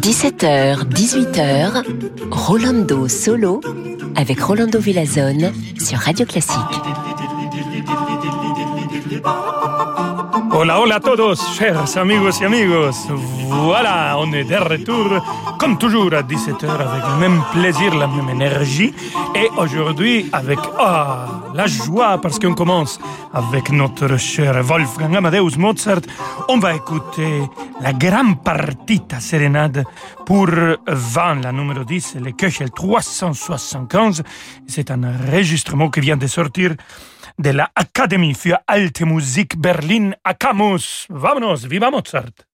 17h, 18h, Rolando Solo avec Rolando Villazone sur Radio Classique. Hola, hola a todos, chers amigos y amigos. Voilà, on est de retour, comme toujours à 17h, avec le même plaisir, la même énergie. Et aujourd'hui, avec ah, la joie, parce qu'on commence avec notre cher Wolfgang Amadeus Mozart, on va écouter la grande partita sérénade pour 20, la numéro 10, le Köchel 375. C'est un enregistrement qui vient de sortir de la Académie für Alte Musik Berlin Akamus. Vámonos, viva Mozart!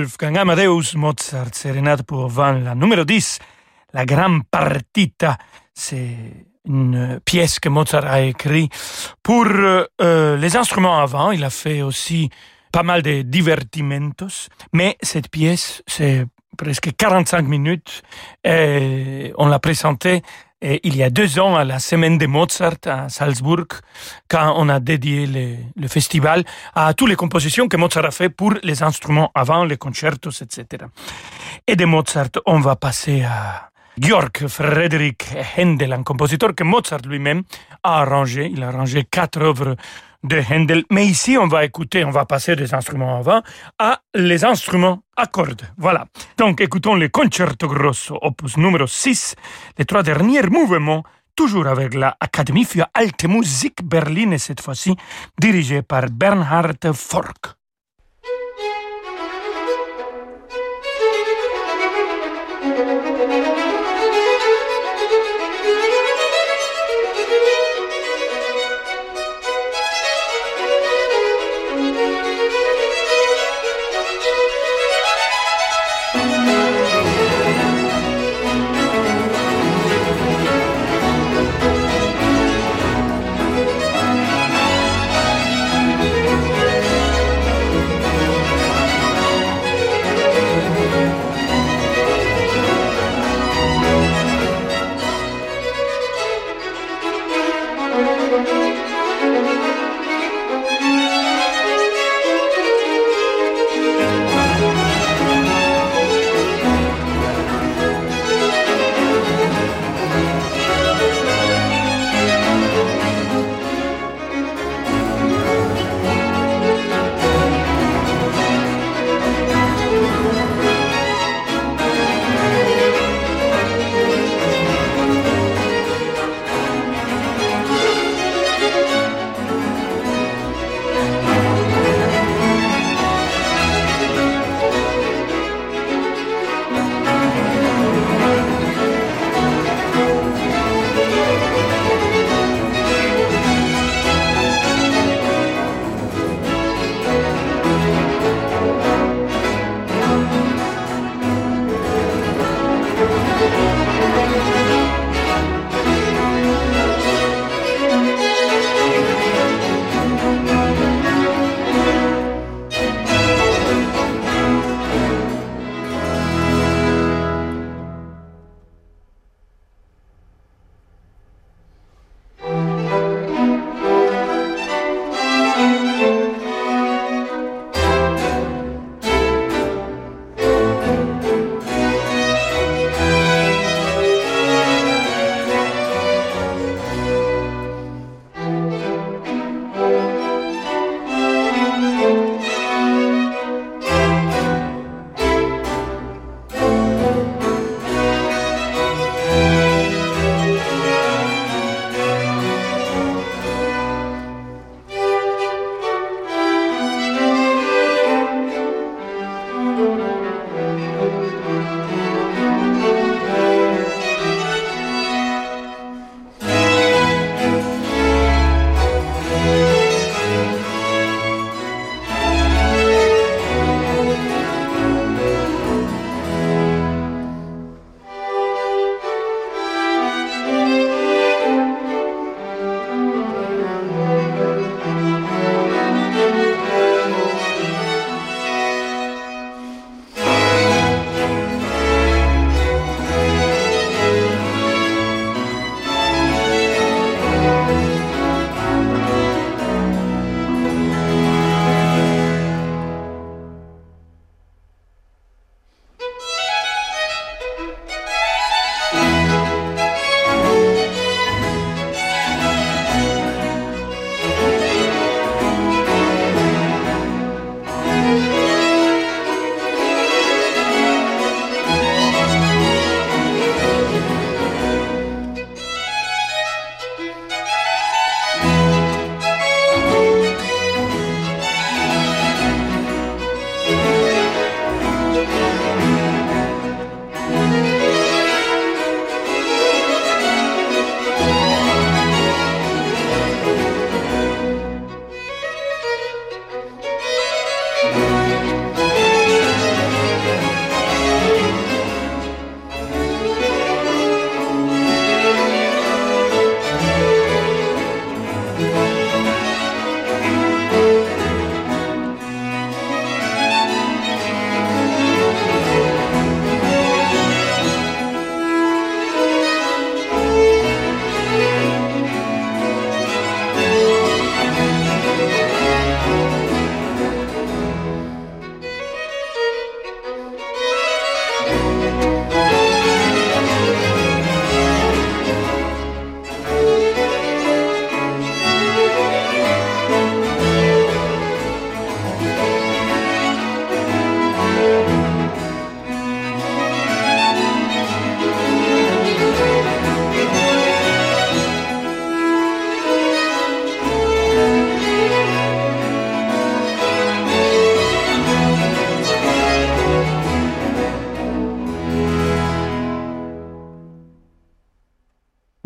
Wolfgang Amadeus Mozart, sérénade pour vin, la numéro 10, la grande partita. C'est une pièce que Mozart a écrite pour euh, les instruments avant. Il a fait aussi pas mal de divertimentos, mais cette pièce, c'est presque 45 minutes. Et on l'a présentée il y a deux ans à la semaine de Mozart à Salzbourg, quand on a dédié le, festival à toutes les compositions que Mozart a fait pour les instruments avant, les concertos, etc. Et de Mozart, on va passer à Georg Friedrich Händel, un compositeur que Mozart lui-même a arrangé. Il a arrangé quatre œuvres de Händel. Mais ici, on va écouter, on va passer des instruments avant à les instruments à cordes. Voilà. Donc, écoutons le Concerto Grosso, opus numéro 6, les trois derniers mouvements, toujours avec la Académie für Alte Musik Berlin, et cette fois-ci dirigée par Bernhard Fork.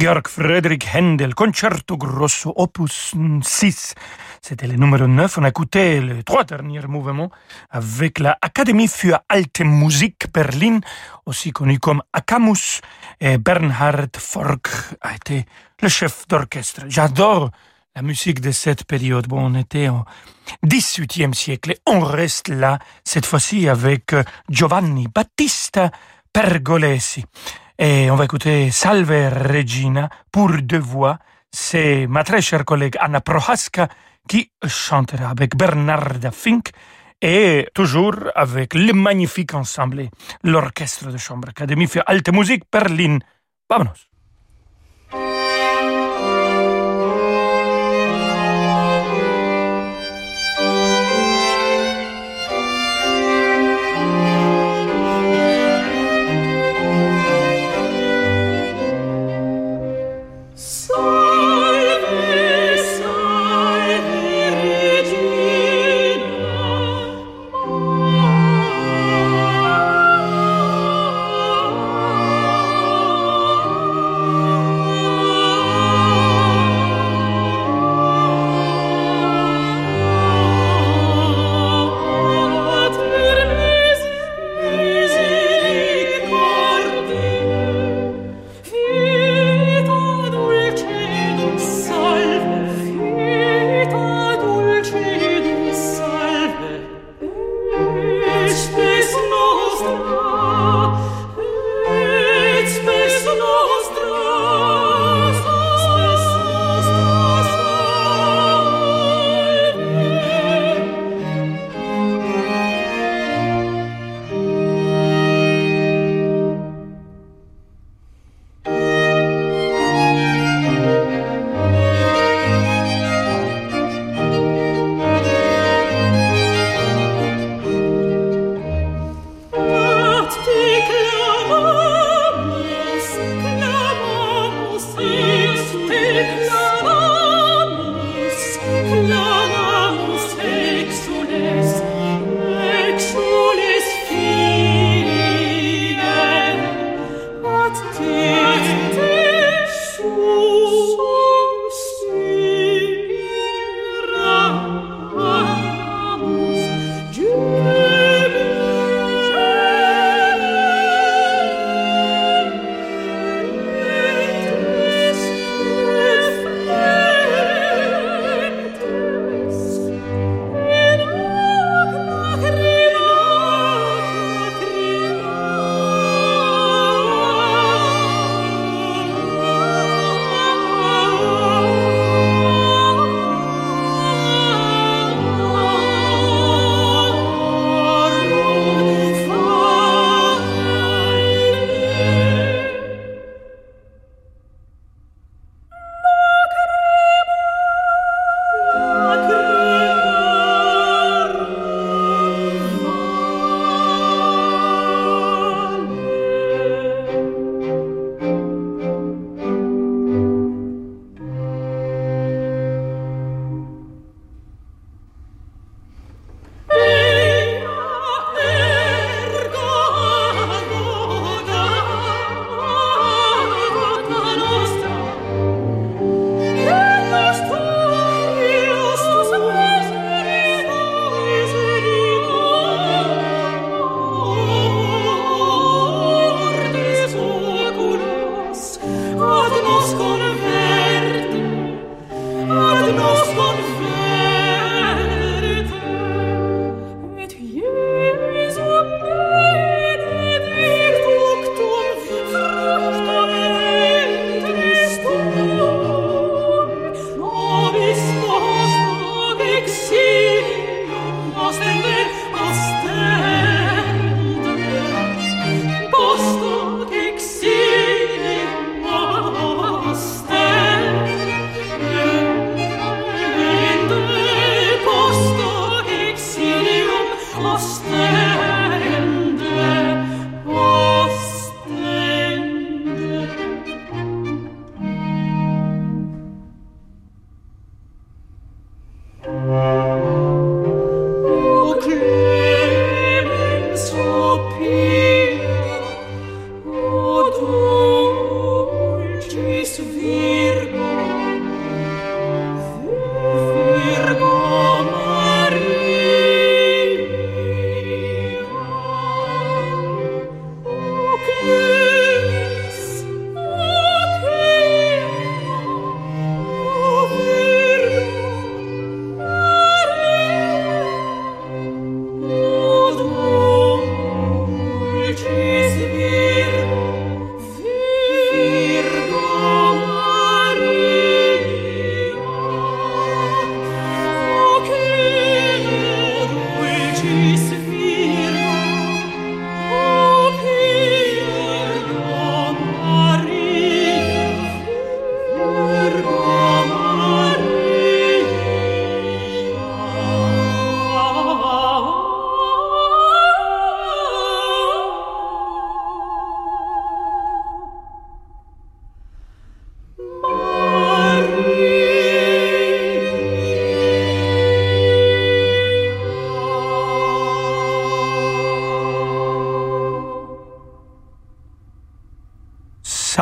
Georg Friedrich Händel, Concerto Grosso, opus 6. C'était le numéro 9. On a écouté les trois derniers mouvements avec la Académie für Alte Musik Berlin, aussi connue comme Akamus. Et Bernhard Fork a été le chef d'orchestre. J'adore la musique de cette période. Bon, on était au XVIIIe siècle et on reste là, cette fois-ci avec Giovanni Battista Pergolesi. Et on va écouter Salve Regina pour deux voix. C'est ma très chère collègue Anna Prohaska qui chantera avec Bernarda Fink et toujours avec le magnifique ensemble, l'Orchestre de Chambre Académie für Alte Musik Berlin. Vámonos.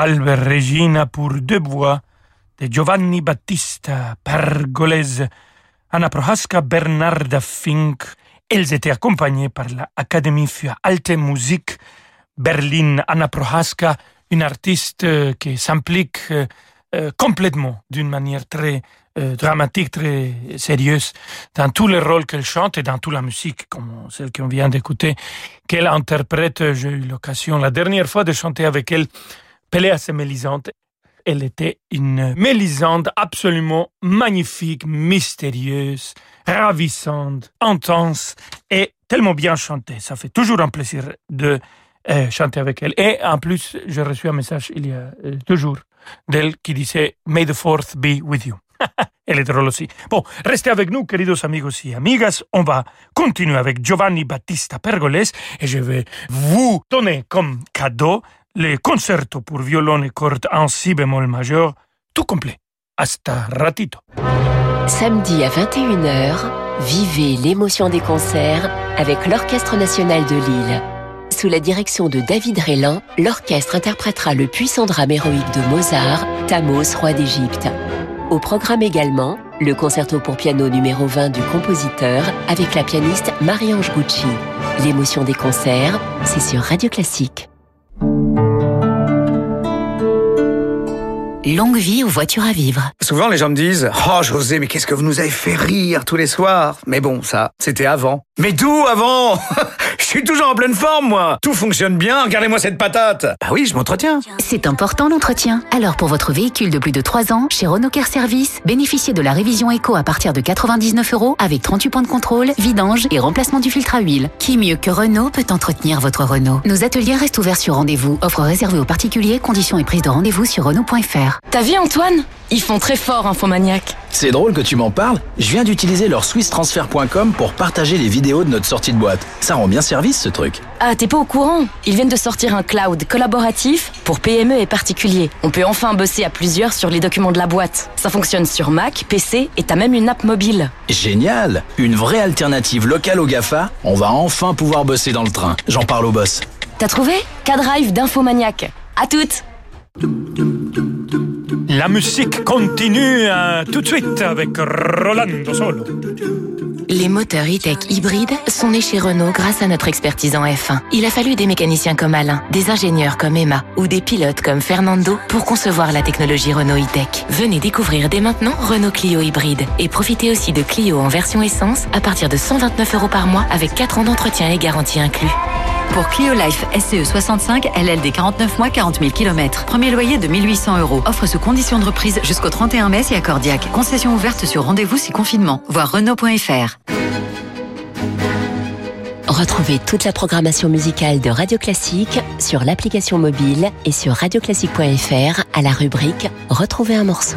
Salve Regina pour deux voix de Giovanni Battista Pergolese, Anna Prohaska, Bernarda Fink. Elles étaient accompagnées par la Académie für Alte Musik Berlin. Anna Prohaska, une artiste euh, qui s'implique euh, euh, complètement d'une manière très dramatique, très sérieuse dans tous les rôles qu'elle chante et dans toute la musique, comme celle qu'on vient d'écouter, qu'elle interprète. J'ai eu l'occasion la dernière fois de chanter avec elle Et Mélisande. Elle était une Mélisande absolument magnifique, mystérieuse, ravissante, intense et tellement bien chantée. Ça fait toujours un plaisir de euh, chanter avec elle. Et en plus, j'ai reçu un message il y a euh, deux jours d'elle qui disait May the fourth be with you. Elle est drôle aussi. Bon, restez avec nous, queridos amigos y amigas. On va continuer avec Giovanni Battista Pergoles et je vais vous donner comme cadeau les concertos pour violon et cordes en si bémol majeur, tout complet. Hasta ratito. Samedi à 21h, vivez l'émotion des concerts avec l'Orchestre national de Lille. Sous la direction de David Rélan, l'orchestre interprétera le puissant drame héroïque de Mozart, Thamos, roi d'Égypte. Au programme également, le concerto pour piano numéro 20 du compositeur avec la pianiste Marie-Ange Gucci. L'émotion des concerts, c'est sur Radio Classique. Longue vie aux voitures à vivre. Souvent, les gens me disent Oh, José, mais qu'est-ce que vous nous avez fait rire tous les soirs Mais bon, ça, c'était avant. Mais d'où avant Je suis toujours en pleine forme, moi Tout fonctionne bien, regardez-moi cette patate Bah oui, je m'entretiens C'est important l'entretien. Alors, pour votre véhicule de plus de 3 ans, chez Renault Care Service, bénéficiez de la révision éco à partir de 99 euros avec 38 points de contrôle, vidange et remplacement du filtre à huile. Qui mieux que Renault peut entretenir votre Renault? Nos ateliers restent ouverts sur rendez-vous. Offre réservée aux particuliers, conditions et prise de rendez-vous sur Renault.fr. T'as vu Antoine? Ils font très fort Infomaniac. C'est drôle que tu m'en parles. Je viens d'utiliser leur swisstransfer.com pour partager les vidéos de notre sortie de boîte. Ça rend bien service ce truc. Ah, t'es pas au courant? Ils viennent de sortir un cloud collaboratif pour PME et particuliers. On peut enfin bosser à plusieurs sur les documents de la boîte. Ça fonctionne sur Mac, PC et t'as même une app mobile. Génial Une vraie alternative locale au GAFA. On va enfin pouvoir bosser dans le train. J'en parle au boss. T'as trouvé? K-Drive d'Infomaniac. À toutes La musique continue euh, tout de suite avec Rolando Solo. Les moteurs e-tech hybrides sont nés chez Renault grâce à notre expertise en F1. Il a fallu des mécaniciens comme Alain, des ingénieurs comme Emma ou des pilotes comme Fernando pour concevoir la technologie Renault e-tech. Venez découvrir dès maintenant Renault Clio hybride et profitez aussi de Clio en version essence à partir de 129 euros par mois avec 4 ans d'entretien et garantie inclus. Pour Clio Life SCE 65, LLD 49 mois, 40 000 km. Premier loyer de 1800 euros. Offre sous conditions de reprise jusqu'au 31 mai à Cordiac. Concession ouverte sur rendez-vous si confinement. Voir Renault.fr. Retrouvez toute la programmation musicale de Radio Classique sur l'application mobile et sur radioclassique.fr à la rubrique Retrouver un morceau.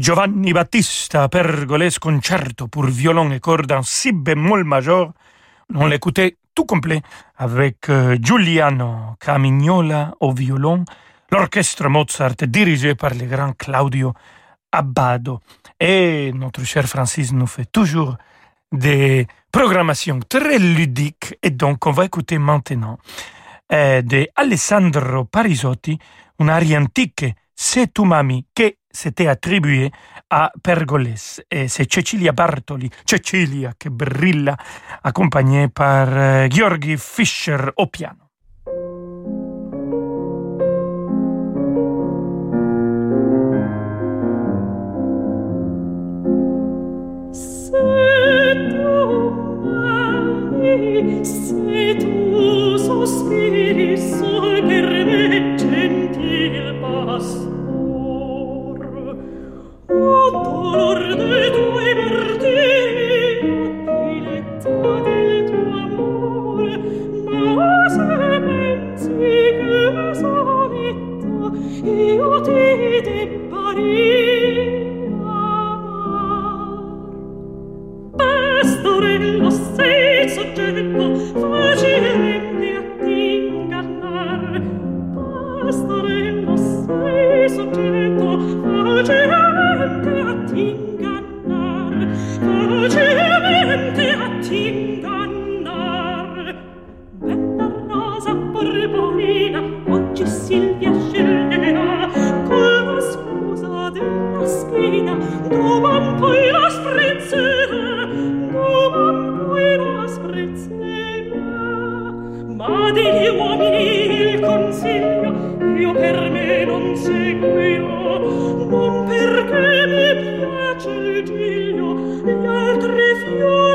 Giovanni Battista Pergolese concerto pour violon et cordes en si bémol majeur. On l'écoutait tout complet avec euh, Giuliano Camignola au violon, l'orchestre Mozart dirigé par le grand Claudio Abbado. Et notre cher Francis nous fait toujours des programmations très ludiques et donc on va écouter maintenant euh, de Alessandro Parisotti, une aria antique, C'est tu mami, che s'était attribué à Pergolese. Et c'est Cecilia Bartoli, Cecilia, che brilla, accompagnée par euh, Georgi Fischer au piano. Se Pastorella sei soggetto, facile seguirò. Non perché mi piace il giglio Gli altri fiori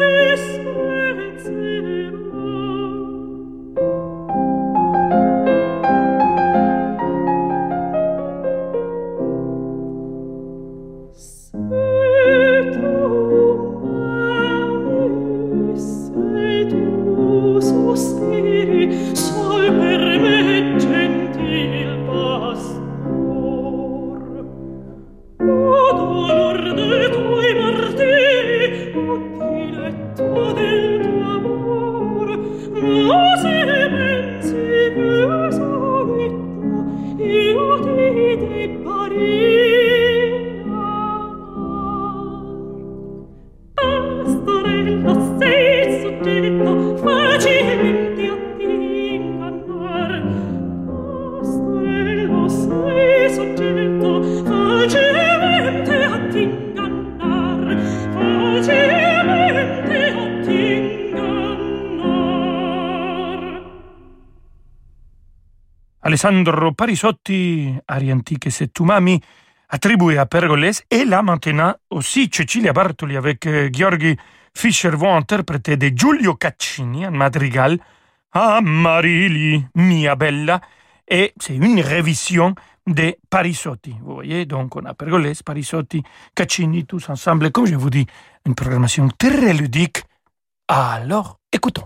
Alessandro Parisotti, arie antiche tu mami, attribué à Pergolese, et là maintenant aussi Cecilia Bartoli avec euh, Gheorghi Fischer vont interpréter de Giulio Caccini, un madrigal, Amarili, mia bella, et c'est une révision de Parisotti. Vous voyez, donc on a Pergolese, Parisotti, Caccini, tous ensemble. Comme je vous dis, une programmation très ludique. Alors, écoutons.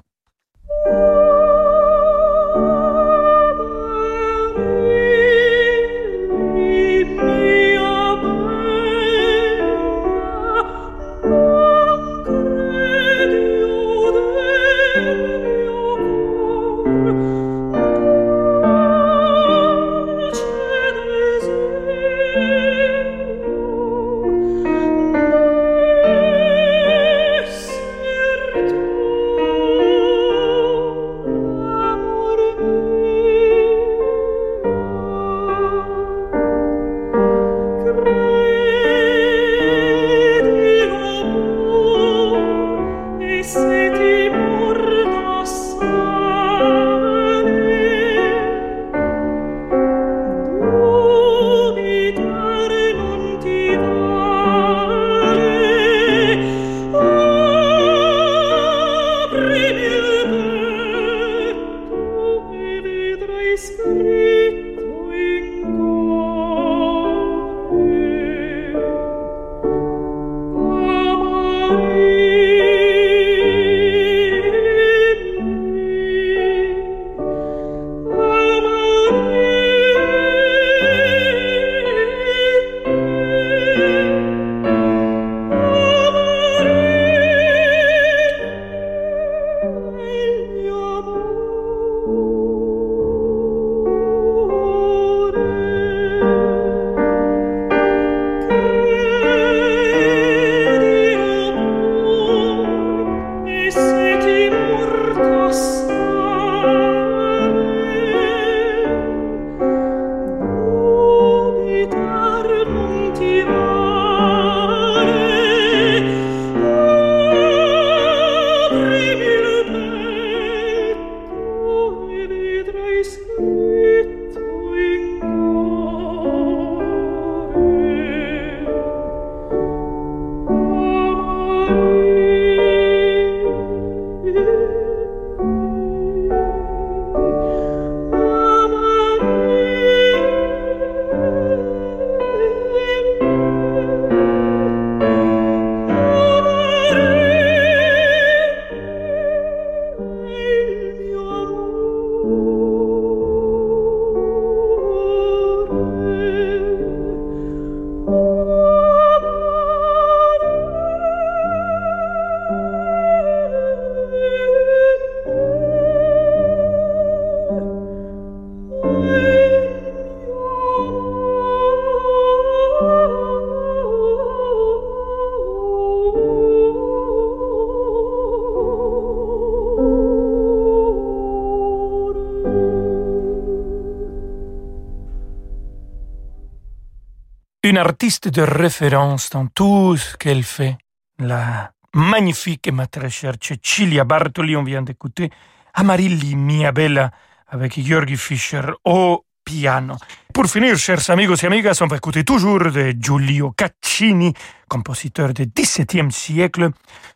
Artiste de référence dans tout ce qu'elle fait. La magnifique et ma très chère Cecilia Bartoli, on vient d'écouter Amarilli Mia Bella avec Georgi Fischer au piano. Pour finir, chers amigos et amigas, on va écouter toujours de Giulio Caccini, compositeur du XVIIe siècle,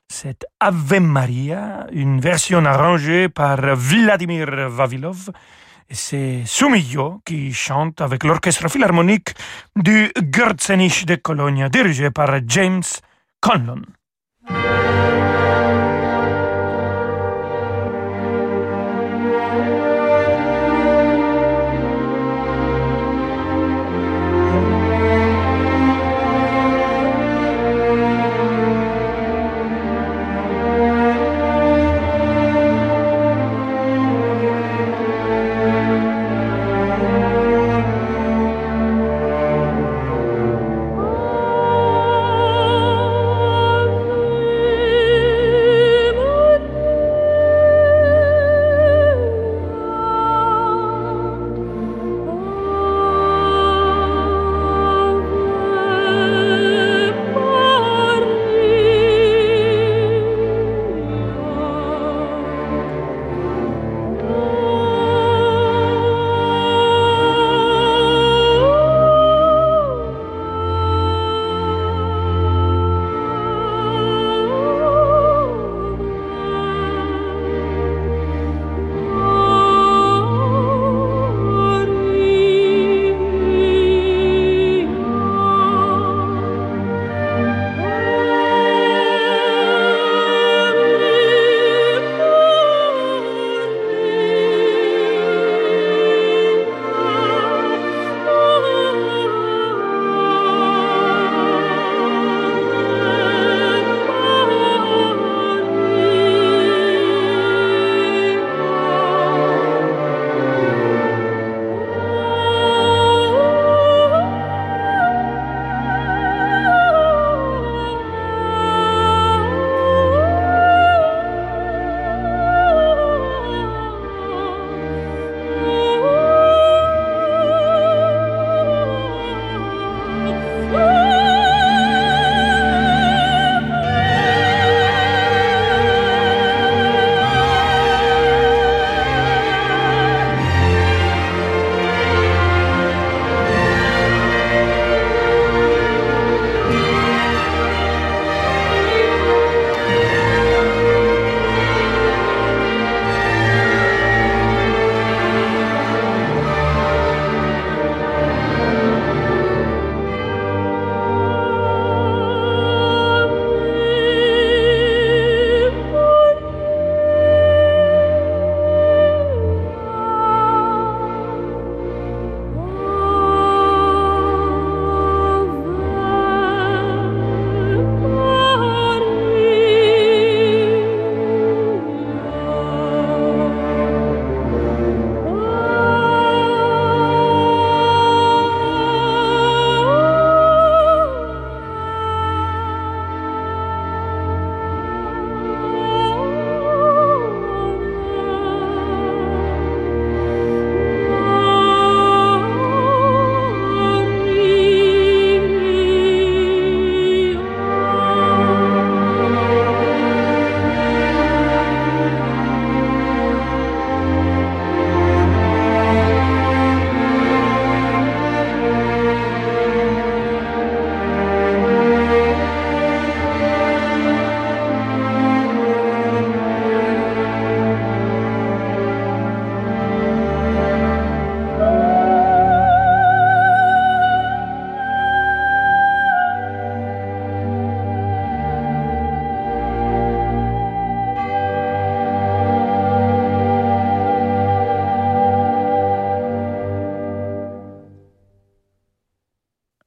cette Ave Maria, une version arrangée par Vladimir Vavilov. C'est Sumillo qui chante avec l'orchestre philharmonique du Gürzenich de Cologne, dirigé par James Conlon.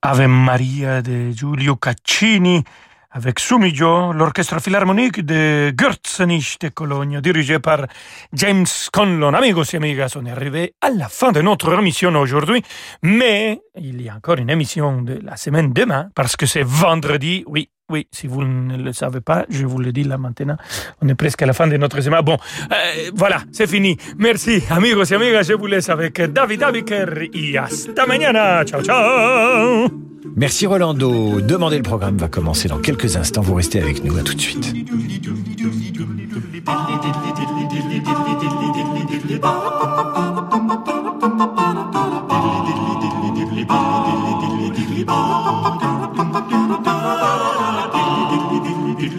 Ave Maria de Giulio Caccini avec Sumigio, l'orchestre philharmonique de Gürzenich de Cologne, dirigé par James Conlon. Amigos et amigas, on est arrivé à la fin de notre émission aujourd'hui, mais il y a encore une émission de la semaine demain, parce que c'est vendredi, oui, oui, si vous ne le savez pas, je vous le dis là maintenant. On est presque à la fin de notre semaine. Bon, euh, voilà, c'est fini. Merci, amigos et amigas. Je vous laisse avec David Abiker. Et hasta mañana. Ciao, ciao. Merci Rolando. Demandez le programme va commencer dans quelques instants. Vous restez avec nous. À tout de suite.